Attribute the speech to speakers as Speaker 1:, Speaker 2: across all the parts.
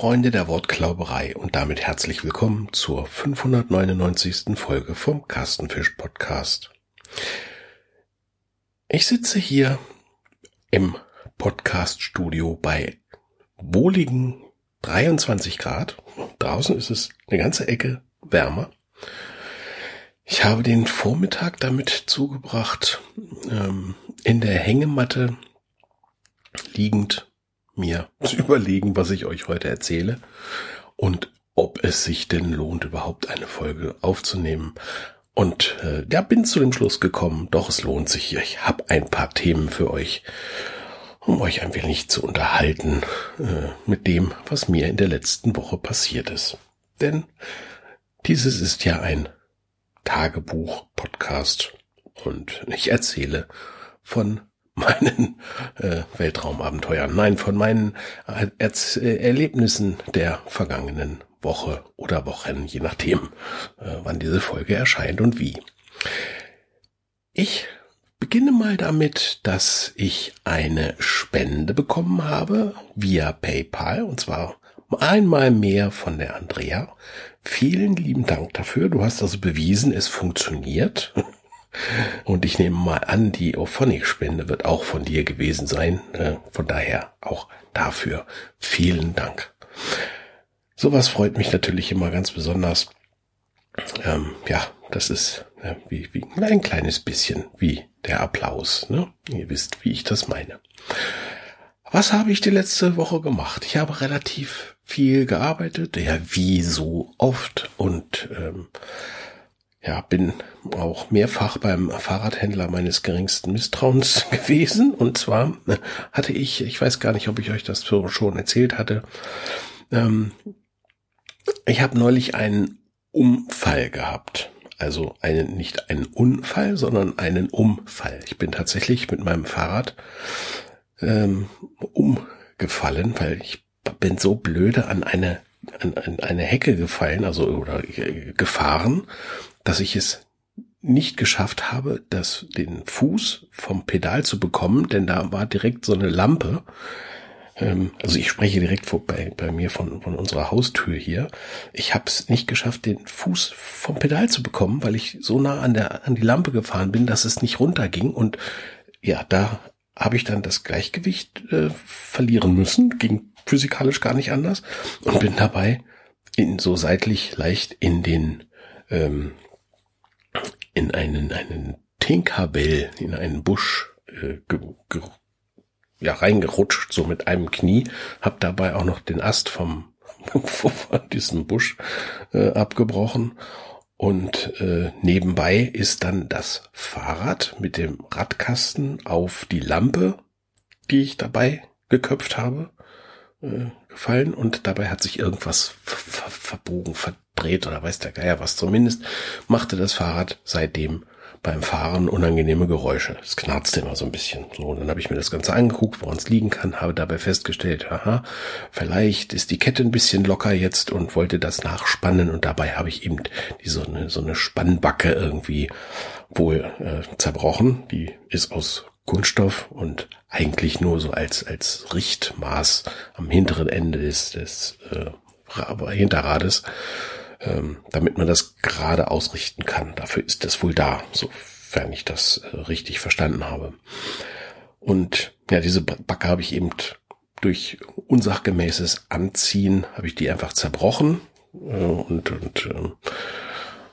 Speaker 1: Freunde der Wortklauberei und damit herzlich willkommen zur 599. Folge vom Carstenfisch Podcast. Ich sitze hier im Podcaststudio bei wohligen 23 Grad. Draußen ist es eine ganze Ecke wärmer. Ich habe den Vormittag damit zugebracht, ähm, in der Hängematte liegend mir zu überlegen, was ich euch heute erzähle und ob es sich denn lohnt, überhaupt eine Folge aufzunehmen. Und äh, ja, bin zu dem Schluss gekommen, doch es lohnt sich. Ich habe ein paar Themen für euch, um euch ein wenig zu unterhalten äh, mit dem, was mir in der letzten Woche passiert ist. Denn dieses ist ja ein Tagebuch-Podcast und ich erzähle von meinen äh, Weltraumabenteuern, nein, von meinen äh, Erz äh, Erlebnissen der vergangenen Woche oder Wochen, je nachdem, äh, wann diese Folge erscheint und wie. Ich beginne mal damit, dass ich eine Spende bekommen habe via PayPal und zwar einmal mehr von der Andrea. Vielen lieben Dank dafür. Du hast also bewiesen, es funktioniert. Und ich nehme mal an, die Ophonic-Spende wird auch von dir gewesen sein. Äh, von daher auch dafür vielen Dank. Sowas freut mich natürlich immer ganz besonders. Ähm, ja, das ist äh, wie, wie ein kleines bisschen wie der Applaus. Ne? Ihr wisst, wie ich das meine. Was habe ich die letzte Woche gemacht? Ich habe relativ viel gearbeitet, ja, wie so oft und ähm, ja, bin auch mehrfach beim Fahrradhändler meines geringsten Misstrauens gewesen. Und zwar äh, hatte ich, ich weiß gar nicht, ob ich euch das schon erzählt hatte, ähm, ich habe neulich einen Unfall gehabt. Also einen, nicht einen Unfall, sondern einen Umfall. Ich bin tatsächlich mit meinem Fahrrad ähm, umgefallen, weil ich bin so blöde an eine an, an eine Hecke gefallen, also oder äh, gefahren, dass ich es nicht geschafft habe, das, den Fuß vom Pedal zu bekommen, denn da war direkt so eine Lampe. Ähm, also ich spreche direkt vor, bei, bei mir von, von unserer Haustür hier. Ich habe es nicht geschafft, den Fuß vom Pedal zu bekommen, weil ich so nah an der an die Lampe gefahren bin, dass es nicht runterging. Und ja, da habe ich dann das Gleichgewicht äh, verlieren müssen. Ging physikalisch gar nicht anders und bin dabei in so seitlich leicht in den ähm, in einen, einen Tinkerbell, in einen Busch äh, ge, ge, ja, reingerutscht, so mit einem Knie, hab dabei auch noch den Ast vom von diesem Busch äh, abgebrochen. Und äh, nebenbei ist dann das Fahrrad mit dem Radkasten auf die Lampe, die ich dabei geköpft habe, äh, gefallen. Und dabei hat sich irgendwas verbogen, verdreht oder weiß der Geier was. Zumindest machte das Fahrrad seitdem beim Fahren unangenehme Geräusche. Es knarzte immer so ein bisschen. So, und dann habe ich mir das Ganze angeguckt, woran es liegen kann, habe dabei festgestellt, aha, vielleicht ist die Kette ein bisschen locker jetzt und wollte das nachspannen und dabei habe ich eben die so eine, so eine Spannbacke irgendwie wohl äh, zerbrochen. Die ist aus Kunststoff und eigentlich nur so als, als Richtmaß am hinteren Ende des, des äh, Hinterrades, ähm, damit man das gerade ausrichten kann. Dafür ist das wohl da, sofern ich das äh, richtig verstanden habe. Und ja, diese Backe habe ich eben durch unsachgemäßes Anziehen, habe ich die einfach zerbrochen äh, und, und äh,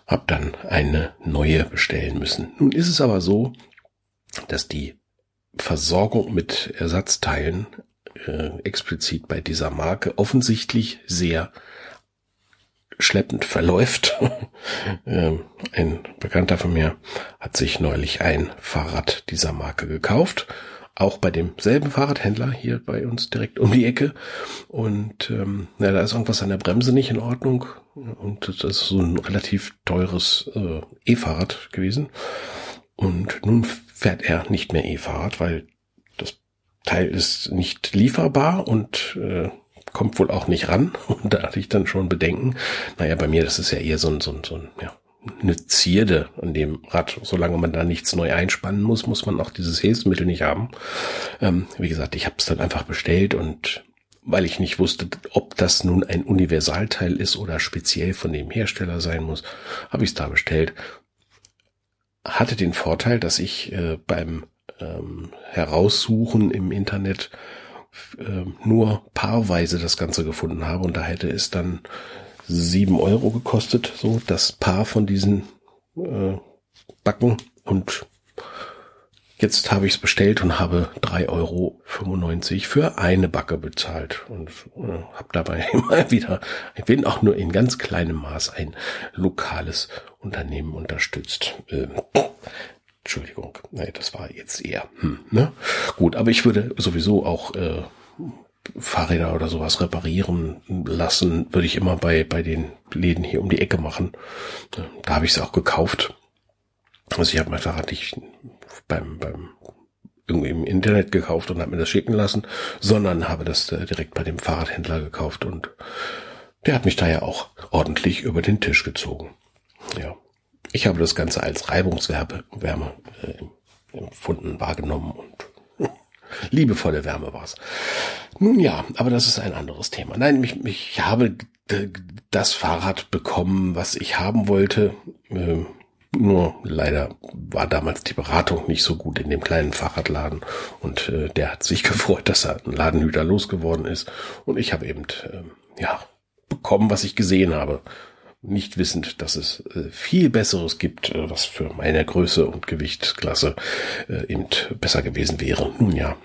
Speaker 1: habe dann eine neue bestellen müssen. Nun ist es aber so, dass die Versorgung mit Ersatzteilen äh, explizit bei dieser Marke offensichtlich sehr schleppend verläuft. ähm, ein Bekannter von mir hat sich neulich ein Fahrrad dieser Marke gekauft, auch bei demselben Fahrradhändler hier bei uns direkt um die Ecke. Und ähm, ja, da ist irgendwas an der Bremse nicht in Ordnung. Und das ist so ein relativ teures äh, E-Fahrrad gewesen. Und nun fährt er nicht mehr E-Fahrrad, weil das Teil ist nicht lieferbar und äh, kommt wohl auch nicht ran. Und da hatte ich dann schon Bedenken. Naja, bei mir, das ist ja eher so ein, so ein, so ein ja, eine Zierde an dem Rad. Solange man da nichts neu einspannen muss, muss man auch dieses Hilfsmittel nicht haben. Ähm, wie gesagt, ich habe es dann einfach bestellt und weil ich nicht wusste, ob das nun ein Universalteil ist oder speziell von dem Hersteller sein muss, habe ich es da bestellt. Hatte den Vorteil, dass ich äh, beim ähm, Heraussuchen im Internet äh, nur paarweise das Ganze gefunden habe. Und da hätte es dann sieben Euro gekostet, so das Paar von diesen äh, Backen. Und Jetzt habe ich es bestellt und habe 3,95 Euro für eine Backe bezahlt. Und äh, habe dabei immer wieder, ich bin auch nur in ganz kleinem Maß ein lokales Unternehmen unterstützt. Ähm, Entschuldigung, nein, das war jetzt eher. Hm, ne? Gut, aber ich würde sowieso auch äh, Fahrräder oder sowas reparieren lassen, würde ich immer bei, bei den Läden hier um die Ecke machen. Da habe ich es auch gekauft. Also ich habe mein Fahrrad nicht beim, beim irgendwie im Internet gekauft und habe mir das schicken lassen, sondern habe das äh, direkt bei dem Fahrradhändler gekauft und der hat mich da ja auch ordentlich über den Tisch gezogen. Ja. Ich habe das Ganze als Reibungswärme Wärme, äh, empfunden, wahrgenommen und liebevolle Wärme war's. Nun ja, aber das ist ein anderes Thema. Nein, ich, ich habe das Fahrrad bekommen, was ich haben wollte. Äh, nur leider war damals die Beratung nicht so gut in dem kleinen Fahrradladen und äh, der hat sich gefreut, dass er ein Ladenhüter losgeworden ist und ich habe eben äh, ja bekommen, was ich gesehen habe, nicht wissend, dass es äh, viel Besseres gibt, äh, was für meine Größe und Gewichtsklasse äh, eben besser gewesen wäre. Nun ja,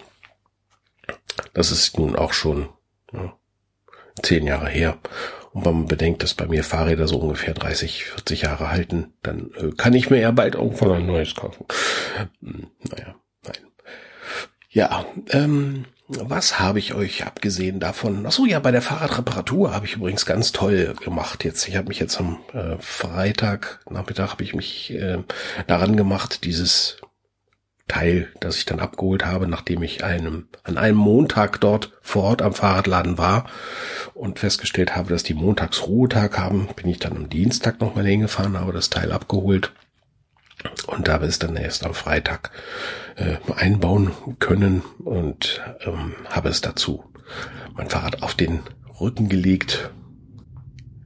Speaker 1: das ist nun auch schon ja, zehn Jahre her und wenn man bedenkt, dass bei mir Fahrräder so ungefähr 30, 40 Jahre halten, dann äh, kann ich mir ja bald irgendwann ein neues kaufen. Hm, naja, nein. Ja, ähm, was habe ich euch abgesehen davon? Ach so, ja, bei der Fahrradreparatur habe ich übrigens ganz toll gemacht jetzt. Ich habe mich jetzt am äh, Freitag Nachmittag habe ich mich äh, daran gemacht, dieses Teil, das ich dann abgeholt habe, nachdem ich einem, an einem Montag dort vor Ort am Fahrradladen war und festgestellt habe, dass die montags Ruhetag haben, bin ich dann am Dienstag nochmal hingefahren, habe das Teil abgeholt und habe es dann erst am Freitag äh, einbauen können und ähm, habe es dazu mein Fahrrad auf den Rücken gelegt,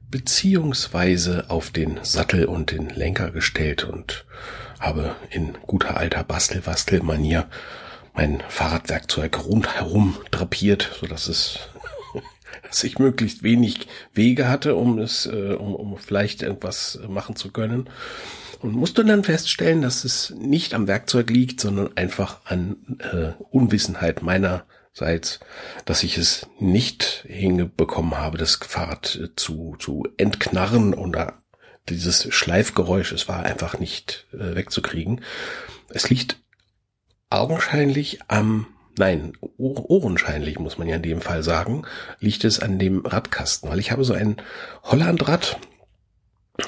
Speaker 1: beziehungsweise auf den Sattel und den Lenker gestellt und habe in guter alter Bastel-Bastel-Manier mein Fahrradwerkzeug rundherum drapiert, so dass es dass ich möglichst wenig Wege hatte, um es, äh, um, um vielleicht irgendwas machen zu können. Und musste dann feststellen, dass es nicht am Werkzeug liegt, sondern einfach an äh, Unwissenheit meinerseits, dass ich es nicht hingekommen habe, das Fahrrad äh, zu, zu entknarren oder dieses Schleifgeräusch, es war einfach nicht äh, wegzukriegen. Es liegt augenscheinlich am, nein, ohrenscheinlich muss man ja in dem Fall sagen, liegt es an dem Radkasten, weil ich habe so ein Hollandrad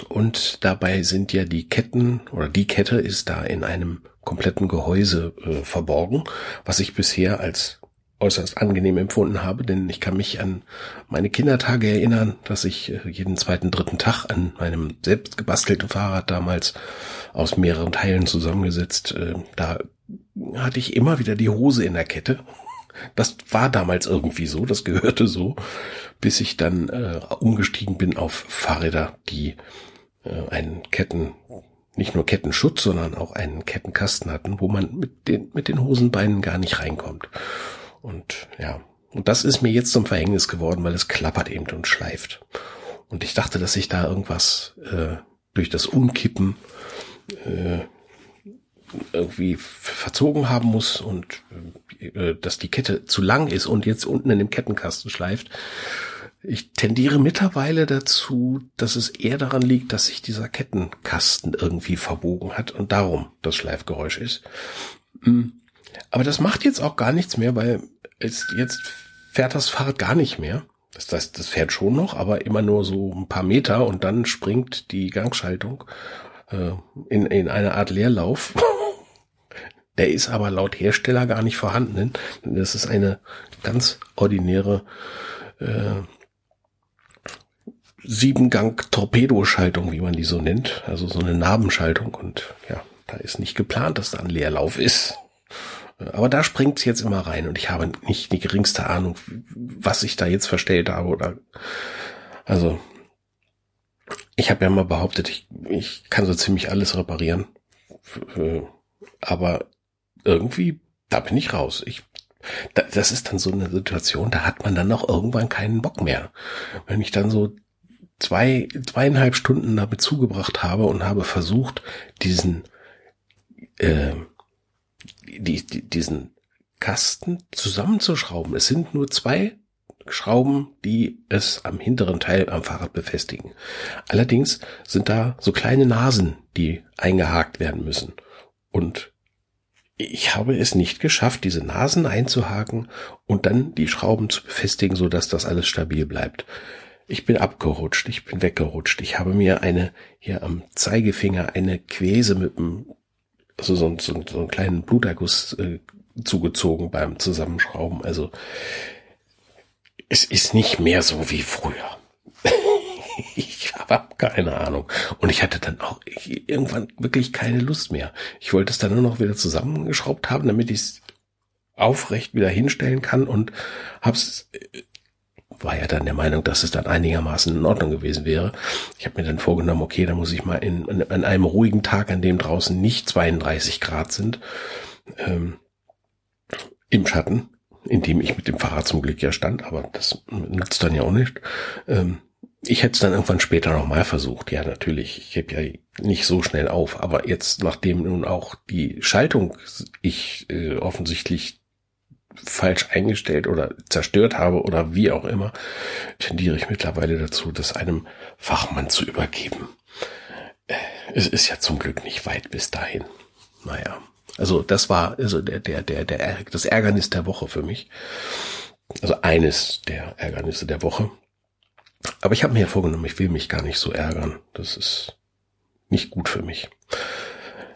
Speaker 1: und dabei sind ja die Ketten oder die Kette ist da in einem kompletten Gehäuse äh, verborgen, was ich bisher als äußerst angenehm empfunden habe, denn ich kann mich an meine Kindertage erinnern, dass ich äh, jeden zweiten, dritten Tag an meinem selbst gebastelten Fahrrad damals aus mehreren Teilen zusammengesetzt, äh, da hatte ich immer wieder die Hose in der Kette. Das war damals irgendwie so, das gehörte so, bis ich dann äh, umgestiegen bin auf Fahrräder, die äh, einen Ketten, nicht nur Kettenschutz, sondern auch einen Kettenkasten hatten, wo man mit den, mit den Hosenbeinen gar nicht reinkommt. Und ja, und das ist mir jetzt zum Verhängnis geworden, weil es klappert eben und schleift. Und ich dachte, dass sich da irgendwas äh, durch das Umkippen äh, irgendwie verzogen haben muss und äh, dass die Kette zu lang ist und jetzt unten in dem Kettenkasten schleift. Ich tendiere mittlerweile dazu, dass es eher daran liegt, dass sich dieser Kettenkasten irgendwie verbogen hat und darum das Schleifgeräusch ist. Hm. Aber das macht jetzt auch gar nichts mehr, weil es jetzt fährt das Fahrrad gar nicht mehr. Das heißt, das fährt schon noch, aber immer nur so ein paar Meter und dann springt die Gangschaltung äh, in, in eine Art Leerlauf. Der ist aber laut Hersteller gar nicht vorhanden. Das ist eine ganz ordinäre äh, Siebengang-Torpedoschaltung, wie man die so nennt. Also so eine Nabenschaltung. Und ja, da ist nicht geplant, dass da ein Leerlauf ist. Aber da springt's jetzt immer rein und ich habe nicht die geringste Ahnung, was ich da jetzt verstellt habe oder, also, ich habe ja mal behauptet, ich, ich kann so ziemlich alles reparieren. Aber irgendwie, da bin ich raus. Ich, das ist dann so eine Situation, da hat man dann auch irgendwann keinen Bock mehr. Wenn ich dann so zwei, zweieinhalb Stunden damit zugebracht habe und habe versucht, diesen, äh, die, die, diesen Kasten zusammenzuschrauben. Es sind nur zwei Schrauben, die es am hinteren Teil am Fahrrad befestigen. Allerdings sind da so kleine Nasen, die eingehakt werden müssen. Und ich habe es nicht geschafft, diese Nasen einzuhaken und dann die Schrauben zu befestigen, so dass das alles stabil bleibt. Ich bin abgerutscht, ich bin weggerutscht. Ich habe mir eine hier am Zeigefinger eine Quäse mit einem, also so, so, so einen kleinen Bluterguss äh, zugezogen beim Zusammenschrauben. Also es ist nicht mehr so wie früher. habe keine Ahnung. Und ich hatte dann auch irgendwann wirklich keine Lust mehr. Ich wollte es dann nur noch wieder zusammengeschraubt haben, damit ich es aufrecht wieder hinstellen kann und hab's war ja dann der Meinung, dass es dann einigermaßen in Ordnung gewesen wäre. Ich habe mir dann vorgenommen, okay, da muss ich mal in, in, an einem ruhigen Tag, an dem draußen nicht 32 Grad sind, ähm, im Schatten, in dem ich mit dem Fahrrad zum Glück ja stand, aber das nutzt dann ja auch nicht. Ähm, ich hätte es dann irgendwann später nochmal versucht. Ja, natürlich. Ich gebe ja nicht so schnell auf. Aber jetzt, nachdem nun auch die Schaltung ich äh, offensichtlich falsch eingestellt oder zerstört habe oder wie auch immer, tendiere ich mittlerweile dazu, das einem Fachmann zu übergeben. Äh, es ist ja zum Glück nicht weit bis dahin. Naja. Also das war also der, der, der, der, das Ärgernis der Woche für mich. Also eines der Ärgernisse der Woche. Aber ich habe mir ja vorgenommen, ich will mich gar nicht so ärgern. Das ist nicht gut für mich.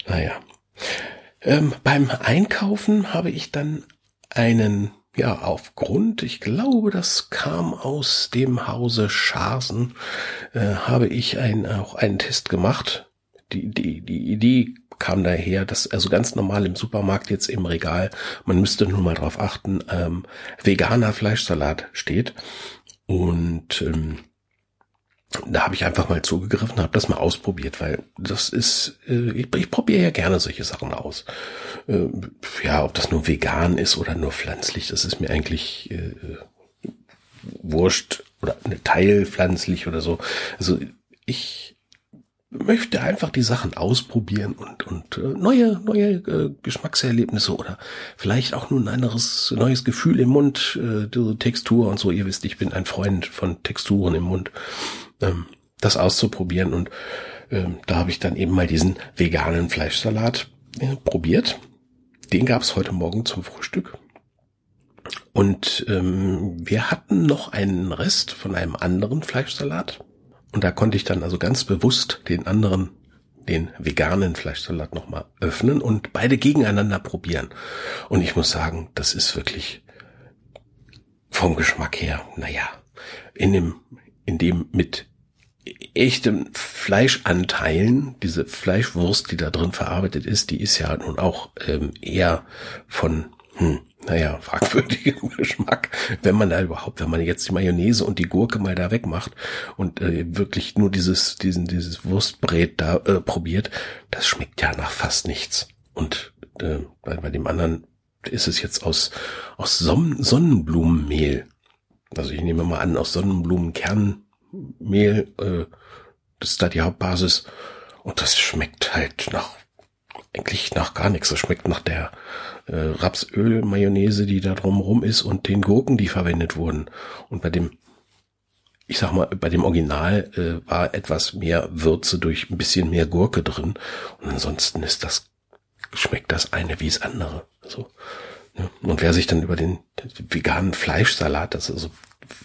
Speaker 1: Naja. Ähm, beim Einkaufen habe ich dann einen, ja, aufgrund, ich glaube, das kam aus dem Hause Scharsen, äh, habe ich ein, auch einen Test gemacht. Die, die, die Idee kam daher, dass also ganz normal im Supermarkt jetzt im Regal, man müsste nur mal drauf achten, ähm, veganer Fleischsalat steht. Und ähm, da habe ich einfach mal zugegriffen, habe das mal ausprobiert, weil das ist, äh, ich, ich probiere ja gerne solche Sachen aus. Äh, ja, ob das nur vegan ist oder nur pflanzlich, das ist mir eigentlich äh, wurscht oder eine Teil pflanzlich oder so. Also ich möchte einfach die Sachen ausprobieren und und äh, neue neue äh, Geschmackserlebnisse oder vielleicht auch nur ein anderes neues Gefühl im Mund, äh, Textur und so. Ihr wisst, ich bin ein Freund von Texturen im Mund ähm, das auszuprobieren. Und ähm, da habe ich dann eben mal diesen veganen Fleischsalat äh, probiert. Den gab es heute Morgen zum Frühstück. Und ähm, wir hatten noch einen Rest von einem anderen Fleischsalat. Und da konnte ich dann also ganz bewusst den anderen, den veganen Fleischsalat nochmal öffnen und beide gegeneinander probieren. Und ich muss sagen, das ist wirklich vom Geschmack her, naja, in dem, in dem mit echten Fleischanteilen, diese Fleischwurst, die da drin verarbeitet ist, die ist ja nun auch ähm, eher von, hm, naja, fragwürdigem Geschmack, wenn man da überhaupt, wenn man jetzt die Mayonnaise und die Gurke mal da wegmacht und äh, wirklich nur dieses, diesen, dieses Wurstbrät da äh, probiert, das schmeckt ja nach fast nichts. Und äh, bei, bei dem anderen ist es jetzt aus, aus Sonnenblumenmehl. Also ich nehme mal an, aus Sonnenblumenkernen Mehl, äh, das ist da die Hauptbasis. Und das schmeckt halt nach, eigentlich nach gar nichts. Das schmeckt nach der äh, Rapsöl-Mayonnaise, die da drumherum ist und den Gurken, die verwendet wurden. Und bei dem, ich sag mal, bei dem Original äh, war etwas mehr Würze durch ein bisschen mehr Gurke drin. Und ansonsten ist das, schmeckt das eine wie das andere. So. Ne? Und wer sich dann über den veganen Fleischsalat, das ist also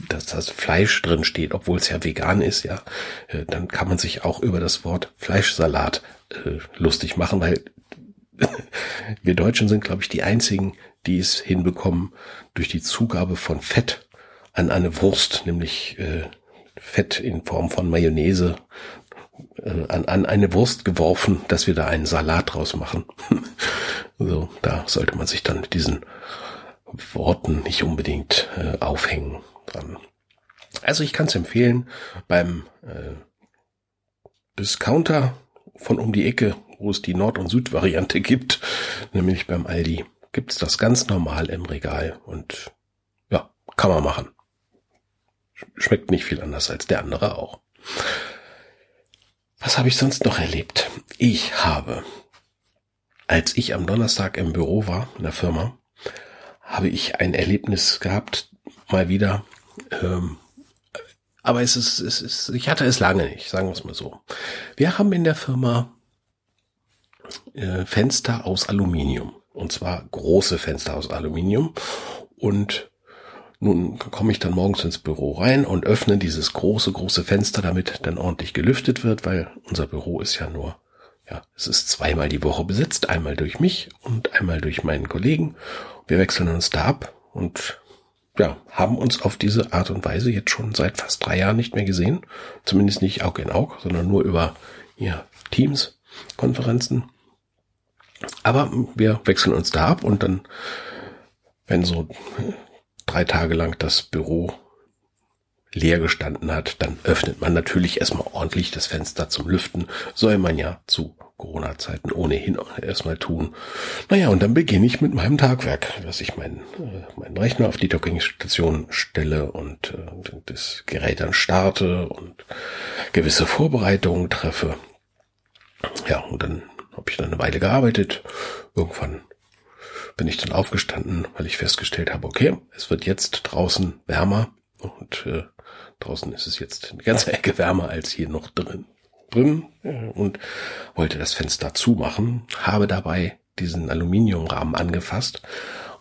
Speaker 1: dass das Fleisch drin steht, obwohl es ja vegan ist, ja, äh, dann kann man sich auch über das Wort Fleischsalat äh, lustig machen, weil wir Deutschen sind, glaube ich, die einzigen, die es hinbekommen, durch die Zugabe von Fett an eine Wurst, nämlich äh, Fett in Form von Mayonnaise, äh, an, an eine Wurst geworfen, dass wir da einen Salat draus machen. so, da sollte man sich dann mit diesen Worten nicht unbedingt äh, aufhängen dran. Also ich kann es empfehlen beim äh, Discounter von um die Ecke, wo es die Nord- und Süd-Variante gibt, nämlich beim Aldi, gibt's das ganz normal im Regal und ja, kann man machen. Schmeckt nicht viel anders als der andere auch. Was habe ich sonst noch erlebt? Ich habe, als ich am Donnerstag im Büro war, in der Firma, habe ich ein Erlebnis gehabt, mal wieder. Ähm, aber es ist, es ist, ich hatte es lange nicht, sagen wir es mal so. Wir haben in der Firma äh, Fenster aus Aluminium. Und zwar große Fenster aus Aluminium. Und nun komme ich dann morgens ins Büro rein und öffne dieses große, große Fenster, damit dann ordentlich gelüftet wird, weil unser Büro ist ja nur, ja, es ist zweimal die Woche besetzt, einmal durch mich und einmal durch meinen Kollegen. Wir wechseln uns da ab und ja, haben uns auf diese Art und Weise jetzt schon seit fast drei Jahren nicht mehr gesehen. Zumindest nicht Aug in Aug, sondern nur über ja, Teams, Konferenzen. Aber wir wechseln uns da ab und dann, wenn so drei Tage lang das Büro leer gestanden hat, dann öffnet man natürlich erstmal ordentlich das Fenster zum Lüften. Soll man ja zu Corona-Zeiten ohnehin erstmal tun. Naja, und dann beginne ich mit meinem Tagwerk, dass ich meinen, äh, meinen Rechner auf die Dockingstation stelle und äh, das Gerät dann starte und gewisse Vorbereitungen treffe. Ja, und dann habe ich dann eine Weile gearbeitet. Irgendwann bin ich dann aufgestanden, weil ich festgestellt habe, okay, es wird jetzt draußen wärmer und äh, draußen ist es jetzt eine ganze Ecke wärmer als hier noch drin. drin und wollte das Fenster zumachen, habe dabei diesen Aluminiumrahmen angefasst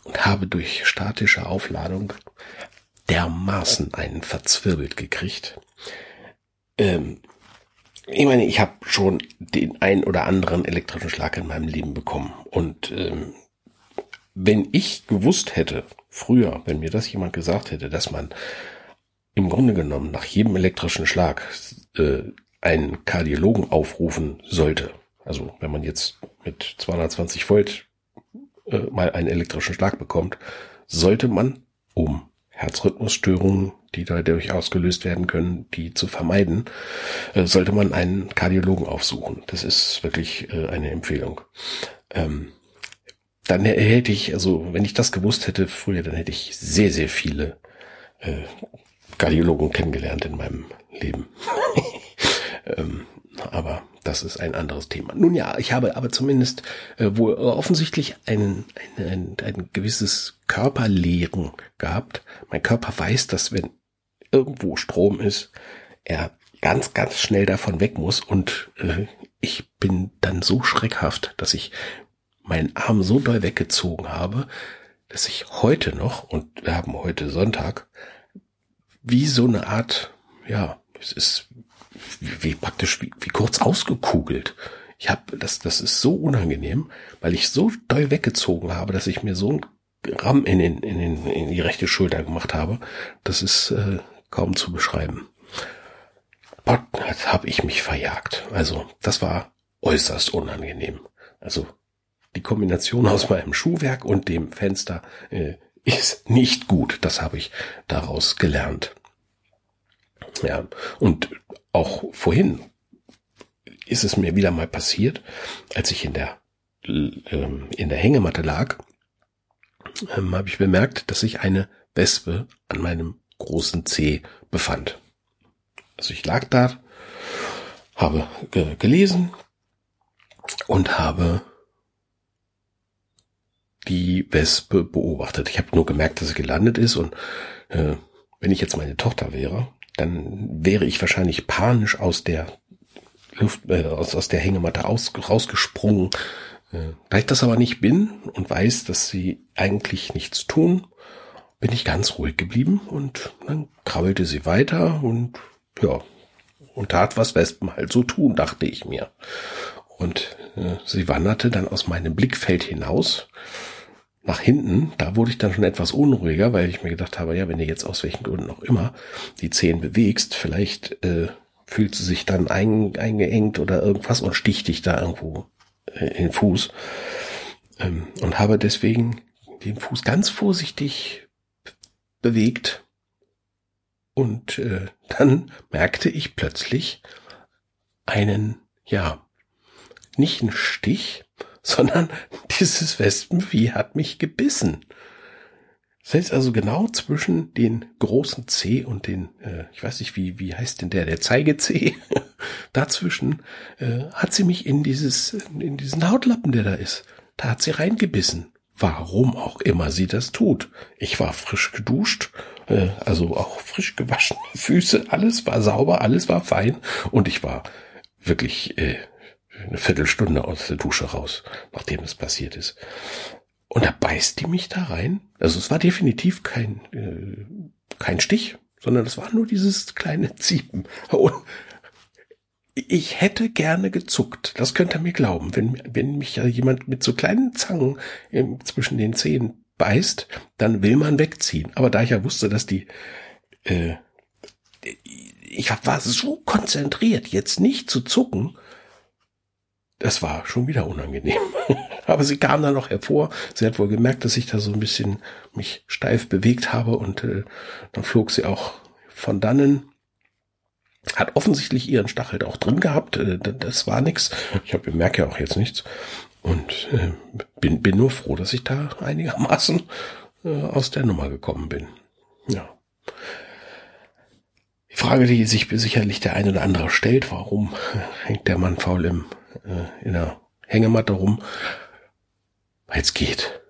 Speaker 1: und habe durch statische Aufladung dermaßen einen verzwirbelt gekriegt. Ähm, ich meine, ich habe schon den ein oder anderen elektrischen Schlag in meinem Leben bekommen. Und ähm, wenn ich gewusst hätte, früher, wenn mir das jemand gesagt hätte, dass man im Grunde genommen nach jedem elektrischen Schlag äh, einen Kardiologen aufrufen sollte, also wenn man jetzt mit 220 Volt äh, mal einen elektrischen Schlag bekommt, sollte man, um Herzrhythmusstörungen, die dadurch ausgelöst werden können, die zu vermeiden, äh, sollte man einen Kardiologen aufsuchen. Das ist wirklich äh, eine Empfehlung. Ähm, dann hätte ich, also wenn ich das gewusst hätte früher, dann hätte ich sehr, sehr viele äh, Kardiologen kennengelernt in meinem Leben. ähm, aber das ist ein anderes Thema. Nun ja, ich habe aber zumindest äh, wohl offensichtlich einen, ein, ein, ein gewisses Körperlehren gehabt. Mein Körper weiß, dass wenn irgendwo Strom ist, er ganz, ganz schnell davon weg muss und äh, ich bin dann so schreckhaft, dass ich meinen Arm so doll weggezogen habe, dass ich heute noch, und wir haben heute Sonntag, wie so eine Art, ja, es ist wie, praktisch, wie, wie kurz ausgekugelt. Ich habe, das, das ist so unangenehm, weil ich so doll weggezogen habe, dass ich mir so ein Ramm in, den, in, den, in die rechte Schulter gemacht habe. Das ist äh, kaum zu beschreiben. Gott, habe ich mich verjagt. Also, das war äußerst unangenehm. Also, die Kombination aus meinem Schuhwerk und dem Fenster äh, ist nicht gut. Das habe ich daraus gelernt. Ja, und auch vorhin ist es mir wieder mal passiert, als ich in der ähm, in der Hängematte lag, ähm, habe ich bemerkt, dass sich eine Wespe an meinem großen Zeh befand. Also ich lag da, habe gelesen und habe die Wespe beobachtet. Ich habe nur gemerkt, dass sie gelandet ist und äh, wenn ich jetzt meine Tochter wäre, dann wäre ich wahrscheinlich panisch aus der Luft, äh, aus, aus der Hängematte aus, rausgesprungen. Äh, da ich das aber nicht bin und weiß, dass sie eigentlich nichts tun, bin ich ganz ruhig geblieben und dann krabbelte sie weiter und ja, und tat, was Wespen halt so tun, dachte ich mir. Und äh, sie wanderte dann aus meinem Blickfeld hinaus nach hinten, da wurde ich dann schon etwas unruhiger, weil ich mir gedacht habe, ja, wenn du jetzt aus welchen Gründen auch immer die Zehen bewegst, vielleicht äh, fühlt sie sich dann ein, eingeengt oder irgendwas und sticht dich da irgendwo äh, in den Fuß. Ähm, und habe deswegen den Fuß ganz vorsichtig bewegt. Und äh, dann merkte ich plötzlich einen, ja, nicht einen Stich, sondern dieses Wespenvieh hat mich gebissen. Das heißt also genau zwischen den großen C und den, äh, ich weiß nicht, wie, wie heißt denn der, der Zeige-C, dazwischen äh, hat sie mich in dieses, in diesen Hautlappen, der da ist, da hat sie reingebissen. Warum auch immer sie das tut. Ich war frisch geduscht, äh, also auch frisch gewaschen, Füße, alles war sauber, alles war fein und ich war wirklich äh, eine Viertelstunde aus der Dusche raus, nachdem es passiert ist. Und da beißt die mich da rein. Also es war definitiv kein, äh, kein Stich, sondern es war nur dieses kleine Ziepen. Und ich hätte gerne gezuckt. Das könnt ihr mir glauben. Wenn, wenn mich ja jemand mit so kleinen Zangen zwischen den Zähnen beißt, dann will man wegziehen. Aber da ich ja wusste, dass die, äh, ich war so konzentriert, jetzt nicht zu zucken, das war schon wieder unangenehm. Aber sie kam dann noch hervor. Sie hat wohl gemerkt, dass ich da so ein bisschen mich steif bewegt habe und äh, dann flog sie auch von dannen. Hat offensichtlich ihren Stachel auch drin gehabt. Äh, das war nix. Ich habe merke ja auch jetzt nichts. Und äh, bin, bin nur froh, dass ich da einigermaßen äh, aus der Nummer gekommen bin. Ja. Die Frage, die sich sicherlich der eine oder andere stellt, warum hängt der Mann faul im äh, in der Hängematte rum, weil es geht,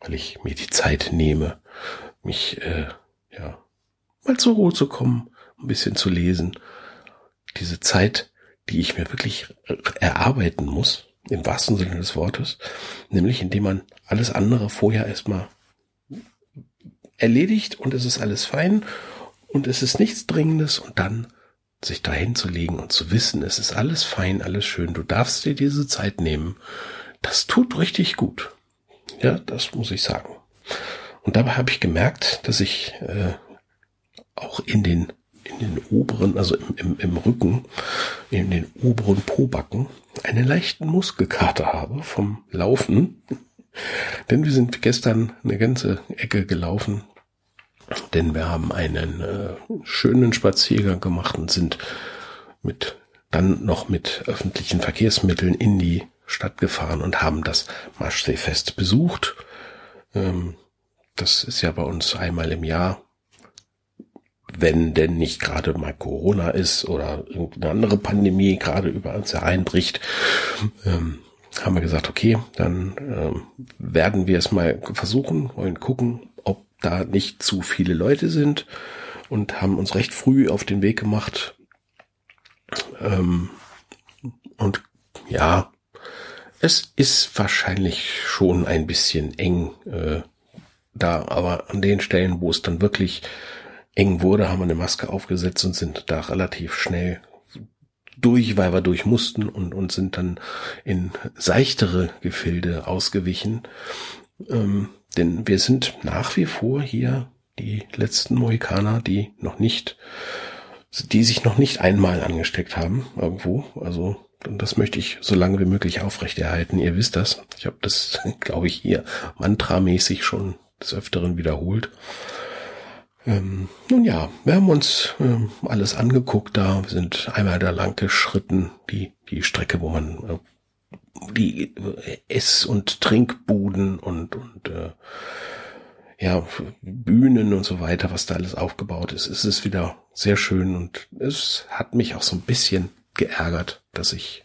Speaker 1: weil ich mir die Zeit nehme, mich äh, ja mal zur Ruhe zu kommen, ein bisschen zu lesen. Diese Zeit, die ich mir wirklich erarbeiten muss, im wahrsten Sinne des Wortes, nämlich indem man alles andere vorher erstmal erledigt und es ist alles fein und es ist nichts Dringendes und dann sich dahin zu legen und zu wissen, es ist alles fein, alles schön, du darfst dir diese Zeit nehmen, das tut richtig gut. Ja, das muss ich sagen. Und dabei habe ich gemerkt, dass ich äh, auch in den in den oberen, also im, im, im Rücken, in den oberen Pobacken, einen leichten Muskelkater habe vom Laufen. Denn wir sind gestern eine ganze Ecke gelaufen denn wir haben einen äh, schönen Spaziergang gemacht und sind mit dann noch mit öffentlichen Verkehrsmitteln in die Stadt gefahren und haben das Maschseefest besucht. Ähm, das ist ja bei uns einmal im Jahr, wenn denn nicht gerade mal Corona ist oder irgendeine andere Pandemie gerade über uns hereinbricht. Ähm, haben wir gesagt, okay, dann ähm, werden wir es mal versuchen, wollen gucken, da nicht zu viele Leute sind und haben uns recht früh auf den Weg gemacht. Ähm, und ja, es ist wahrscheinlich schon ein bisschen eng äh, da, aber an den Stellen, wo es dann wirklich eng wurde, haben wir eine Maske aufgesetzt und sind da relativ schnell durch, weil wir durch mussten und, und sind dann in seichtere Gefilde ausgewichen. Ähm, denn wir sind nach wie vor hier die letzten Mohikaner, die noch nicht, die sich noch nicht einmal angesteckt haben irgendwo. Also das möchte ich so lange wie möglich aufrechterhalten. Ihr wisst das. Ich habe das, glaube ich, hier mantramäßig schon des Öfteren wiederholt. Ähm, nun ja, wir haben uns ähm, alles angeguckt da, wir sind einmal da lang geschritten, die, die Strecke, wo man äh, die Ess- und Trinkbuden und, und äh, ja, Bühnen und so weiter, was da alles aufgebaut ist. Es ist wieder sehr schön und es hat mich auch so ein bisschen geärgert, dass ich,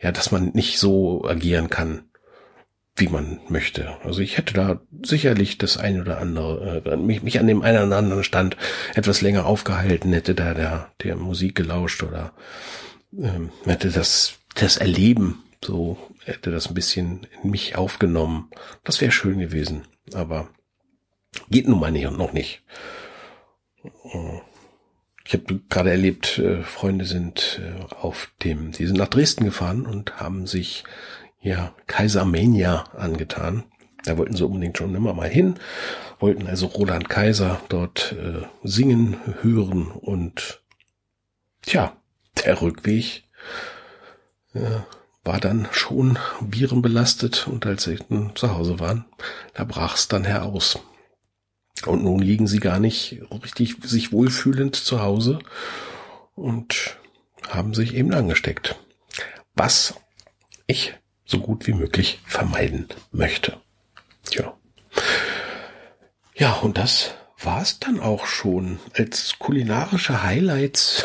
Speaker 1: ja, dass man nicht so agieren kann, wie man möchte. Also ich hätte da sicherlich das eine oder andere, äh, mich, mich an dem einen oder anderen Stand etwas länger aufgehalten, hätte da der, der Musik gelauscht oder ähm, hätte das, das Erleben so hätte das ein bisschen in mich aufgenommen. Das wäre schön gewesen. Aber geht nun mal nicht und noch nicht. Ich habe gerade erlebt, äh, Freunde sind äh, auf dem, die sind nach Dresden gefahren und haben sich ja Kaisermania angetan. Da wollten sie unbedingt schon immer mal hin, wollten also Roland Kaiser dort äh, singen, hören und tja, der Rückweg äh, war dann schon virenbelastet und als sie zu Hause waren, da brach es dann heraus. Und nun liegen sie gar nicht richtig sich wohlfühlend zu Hause und haben sich eben angesteckt. Was ich so gut wie möglich vermeiden möchte. Ja. Ja, und das war's dann auch schon. Als kulinarische Highlights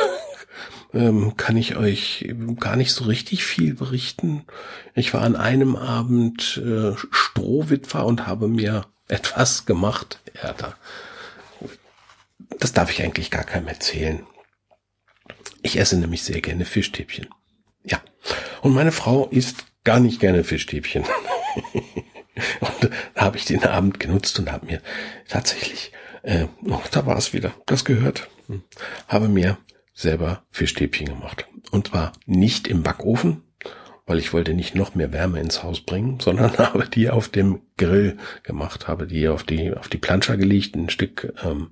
Speaker 1: ähm, kann ich euch gar nicht so richtig viel berichten. Ich war an einem Abend äh, Strohwitwer und habe mir etwas gemacht. Ja, da, das darf ich eigentlich gar keinem erzählen. Ich esse nämlich sehr gerne Fischstäbchen. Ja. Und meine Frau isst gar nicht gerne Fischstäbchen. und da habe ich den Abend genutzt und habe mir tatsächlich, äh, oh, da war es wieder, das gehört, hm, habe mir selber Fischstäbchen gemacht. Und zwar nicht im Backofen, weil ich wollte nicht noch mehr Wärme ins Haus bringen, sondern habe die auf dem Grill gemacht, habe die auf die auf die Planscher gelegt, ein Stück ähm,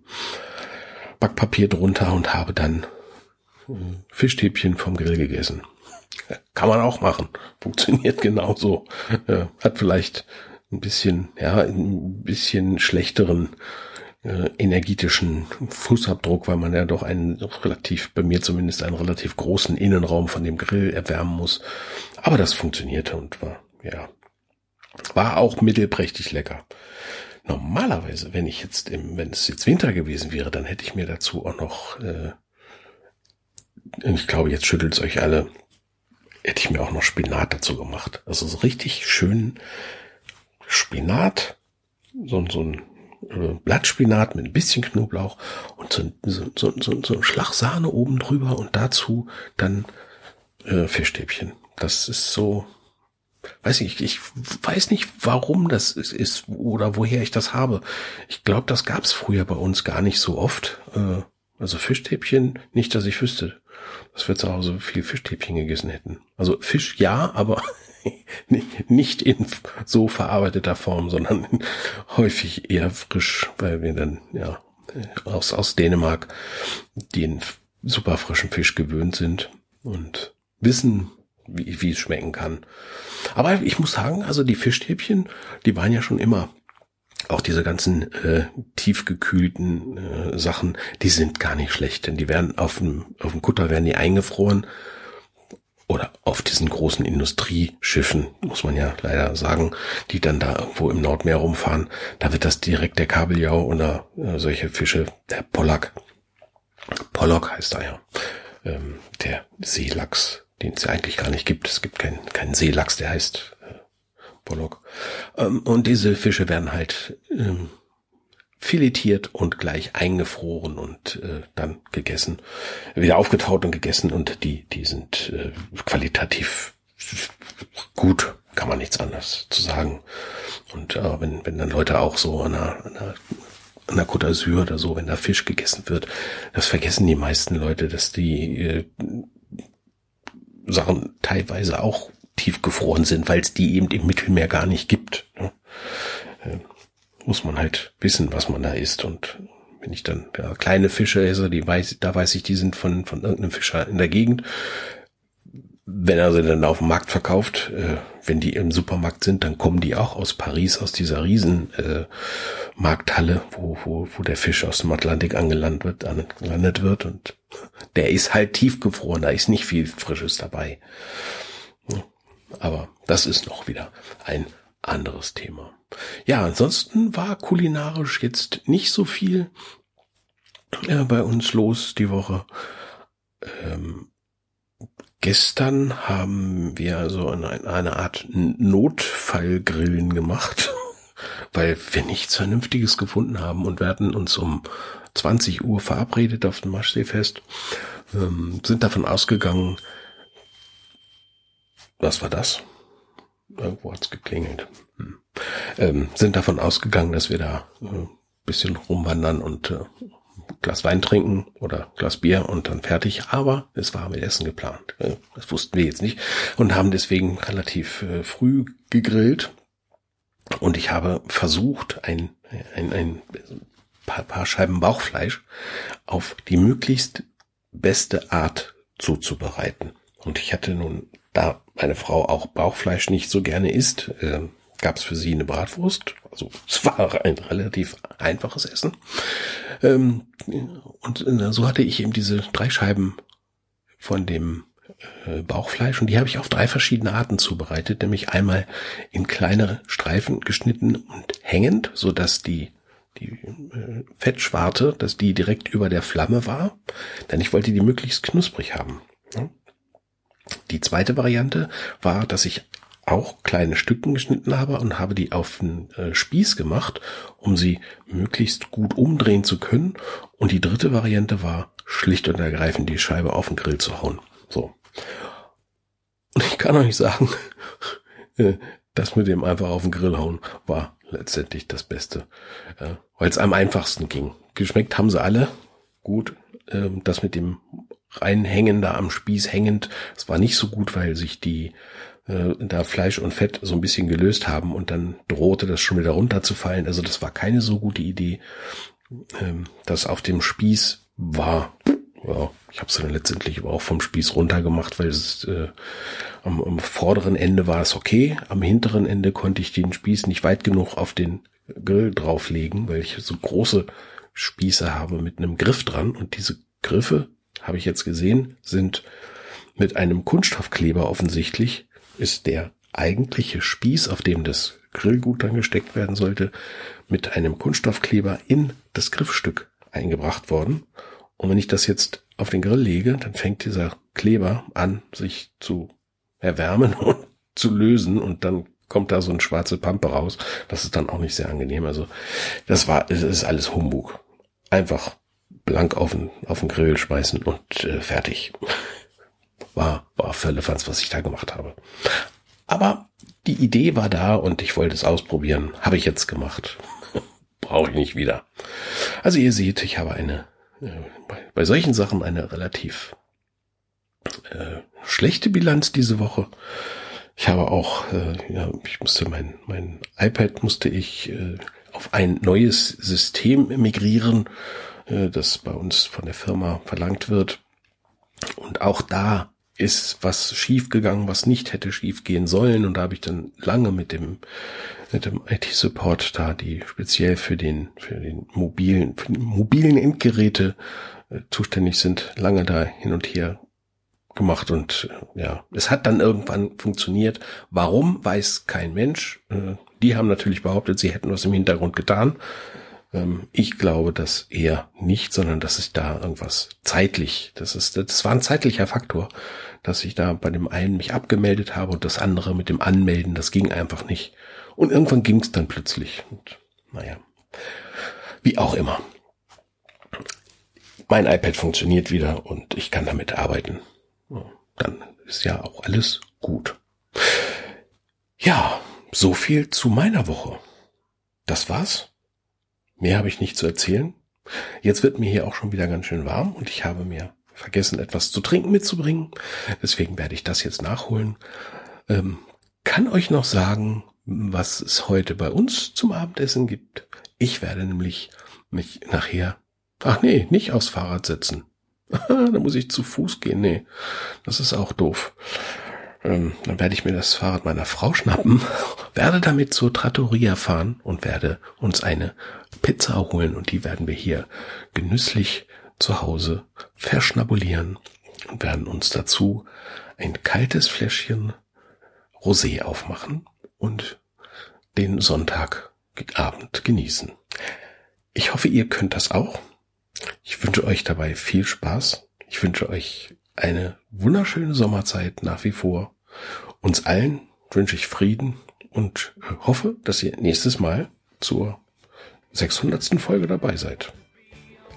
Speaker 1: Backpapier drunter und habe dann äh, Fischstäbchen vom Grill gegessen. Kann man auch machen, funktioniert genauso. Äh, hat vielleicht ein bisschen, ja, ein bisschen schlechteren äh, energetischen Fußabdruck, weil man ja doch einen relativ, bei mir zumindest einen relativ großen Innenraum von dem Grill erwärmen muss. Aber das funktionierte und war, ja, war auch mittelprächtig lecker. Normalerweise, wenn ich jetzt im, wenn es jetzt Winter gewesen wäre, dann hätte ich mir dazu auch noch, äh, ich glaube, jetzt schüttelt es euch alle, hätte ich mir auch noch Spinat dazu gemacht. Also so richtig schön Spinat, so, so ein Blattspinat mit ein bisschen Knoblauch und so, so, so, so, so ein Schlag Sahne oben drüber und dazu dann äh, Fischstäbchen. Das ist so, weiß ich, ich weiß nicht, warum das ist oder woher ich das habe. Ich glaube, das gab es früher bei uns gar nicht so oft. Äh, also Fischstäbchen, nicht, dass ich wüsste, dass wir zu Hause viel Fischstäbchen gegessen hätten. Also Fisch ja, aber nicht in so verarbeiteter Form, sondern häufig eher frisch, weil wir dann ja aus, aus Dänemark den super frischen Fisch gewöhnt sind und wissen, wie, wie es schmecken kann. Aber ich muss sagen, also die Fischstäbchen, die waren ja schon immer auch diese ganzen äh, tiefgekühlten äh, Sachen, die sind gar nicht schlecht, denn die werden auf dem auf dem Kutter werden die eingefroren oder auf diesen großen Industrieschiffen, muss man ja leider sagen, die dann da irgendwo im Nordmeer rumfahren, da wird das direkt der Kabeljau oder äh, solche Fische, der Pollack, Pollock heißt er ja, ähm, der Seelachs, den es ja eigentlich gar nicht gibt. Es gibt keinen keinen Seelachs, der heißt äh, Pollock. Ähm, und diese Fische werden halt ähm, filetiert und gleich eingefroren und äh, dann gegessen, wieder aufgetaut und gegessen und die, die sind äh, qualitativ gut, kann man nichts anderes zu sagen. Und äh, wenn, wenn dann Leute auch so an der, an der Côte d'Azur oder so, wenn da Fisch gegessen wird, das vergessen die meisten Leute, dass die äh, Sachen teilweise auch tiefgefroren sind, weil es die eben im Mittelmeer gar nicht gibt. Ne? Muss man halt wissen, was man da isst. Und wenn ich dann ja, kleine Fische esse, die weiß, da weiß ich, die sind von, von irgendeinem Fischer in der Gegend. Wenn er sie dann auf dem Markt verkauft, äh, wenn die im Supermarkt sind, dann kommen die auch aus Paris, aus dieser riesen äh, Markthalle, wo, wo, wo der Fisch aus dem Atlantik angelandet wird, angelandet wird. Und der ist halt tiefgefroren, da ist nicht viel Frisches dabei. Aber das ist noch wieder ein anderes Thema. Ja, ansonsten war kulinarisch jetzt nicht so viel äh, bei uns los die Woche. Ähm, gestern haben wir also eine, eine Art Notfallgrillen gemacht, weil wir nichts Vernünftiges gefunden haben und hatten uns um 20 Uhr verabredet auf dem Maschseefest, ähm, sind davon ausgegangen, was war das? Irgendwo hat's geklingelt. Hm. Ähm, sind davon ausgegangen, dass wir da äh, bisschen rumwandern und äh, Glas Wein trinken oder Glas Bier und dann fertig. Aber es war mit Essen geplant. Äh, das wussten wir jetzt nicht und haben deswegen relativ äh, früh gegrillt. Und ich habe versucht, ein, ein, ein paar, paar Scheiben Bauchfleisch auf die möglichst beste Art zuzubereiten. Und ich hatte nun, da meine Frau auch Bauchfleisch nicht so gerne isst, äh, gab es für sie eine Bratwurst. Also es war ein relativ einfaches Essen. Ähm, und äh, so hatte ich eben diese drei Scheiben von dem äh, Bauchfleisch und die habe ich auf drei verschiedene Arten zubereitet, nämlich einmal in kleinere Streifen geschnitten und hängend, so dass die die äh, Fettschwarte, dass die direkt über der Flamme war, denn ich wollte die möglichst knusprig haben. Die zweite Variante war, dass ich auch kleine Stücken geschnitten habe und habe die auf den äh, Spieß gemacht, um sie möglichst gut umdrehen zu können. Und die dritte Variante war, schlicht und ergreifend die Scheibe auf den Grill zu hauen. So. Und ich kann euch sagen, äh, das mit dem einfach auf den Grill hauen war letztendlich das Beste, äh, weil es am einfachsten ging. Geschmeckt haben sie alle gut. Ähm, das mit dem reinhängen da am Spieß hängend, das war nicht so gut, weil sich die äh, da Fleisch und Fett so ein bisschen gelöst haben und dann drohte das schon wieder runterzufallen. Also das war keine so gute Idee. Ähm, das auf dem Spieß war, ja, ich habe es dann letztendlich aber auch vom Spieß runter gemacht, weil es äh, am, am vorderen Ende war es okay, am hinteren Ende konnte ich den Spieß nicht weit genug auf den Grill drauflegen, weil ich so große Spieße habe mit einem Griff dran und diese Griffe, habe ich jetzt gesehen, sind mit einem Kunststoffkleber offensichtlich ist der eigentliche Spieß, auf dem das Grillgut dann gesteckt werden sollte, mit einem Kunststoffkleber in das Griffstück eingebracht worden. Und wenn ich das jetzt auf den Grill lege, dann fängt dieser Kleber an, sich zu erwärmen und zu lösen und dann kommt da so eine schwarze Pampe raus. Das ist dann auch nicht sehr angenehm. Also das war, es ist alles Humbug. Einfach blank auf den, auf den Grill schmeißen und äh, fertig war, war Völlefanz, was ich da gemacht habe. Aber die Idee war da und ich wollte es ausprobieren. Habe ich jetzt gemacht. Brauche ich nicht wieder. Also ihr seht, ich habe eine, äh, bei, bei solchen Sachen eine relativ äh, schlechte Bilanz diese Woche. Ich habe auch, äh, ja, ich musste mein, mein iPad musste ich äh, auf ein neues System migrieren, äh, das bei uns von der Firma verlangt wird. Und auch da ist was schiefgegangen, was nicht hätte schiefgehen sollen. Und da habe ich dann lange mit dem, mit dem IT-Support da, die speziell für den, für den mobilen, für die mobilen Endgeräte äh, zuständig sind, lange da hin und her gemacht und äh, ja, es hat dann irgendwann funktioniert. Warum, weiß kein Mensch. Die haben natürlich behauptet, sie hätten was im Hintergrund getan. Ähm, ich glaube das eher nicht, sondern dass sich da irgendwas zeitlich, das ist, das war ein zeitlicher Faktor, dass ich da bei dem einen mich abgemeldet habe und das andere mit dem Anmelden, das ging einfach nicht. Und irgendwann ging es dann plötzlich. Und naja, wie auch immer. Mein iPad funktioniert wieder und ich kann damit arbeiten. Dann ist ja auch alles gut. Ja, so viel zu meiner Woche. Das war's. Mehr habe ich nicht zu erzählen. Jetzt wird mir hier auch schon wieder ganz schön warm und ich habe mir vergessen, etwas zu trinken mitzubringen. Deswegen werde ich das jetzt nachholen. Ähm, kann euch noch sagen, was es heute bei uns zum Abendessen gibt. Ich werde nämlich mich nachher, ach nee, nicht aufs Fahrrad setzen. da muss ich zu Fuß gehen. Nee, das ist auch doof. Ähm, dann werde ich mir das Fahrrad meiner Frau schnappen, werde damit zur Trattoria fahren und werde uns eine Pizza holen und die werden wir hier genüsslich zu Hause verschnabulieren und werden uns dazu ein kaltes Fläschchen Rosé aufmachen und den Sonntagabend genießen. Ich hoffe, ihr könnt das auch. Ich wünsche euch dabei viel Spaß. Ich wünsche euch eine wunderschöne Sommerzeit nach wie vor. Uns allen wünsche ich Frieden und hoffe, dass ihr nächstes Mal zur 600. Folge dabei seid.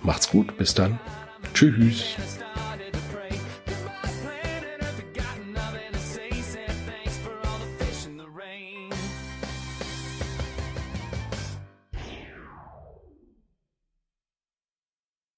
Speaker 1: Macht's gut, bis dann. Tschüss.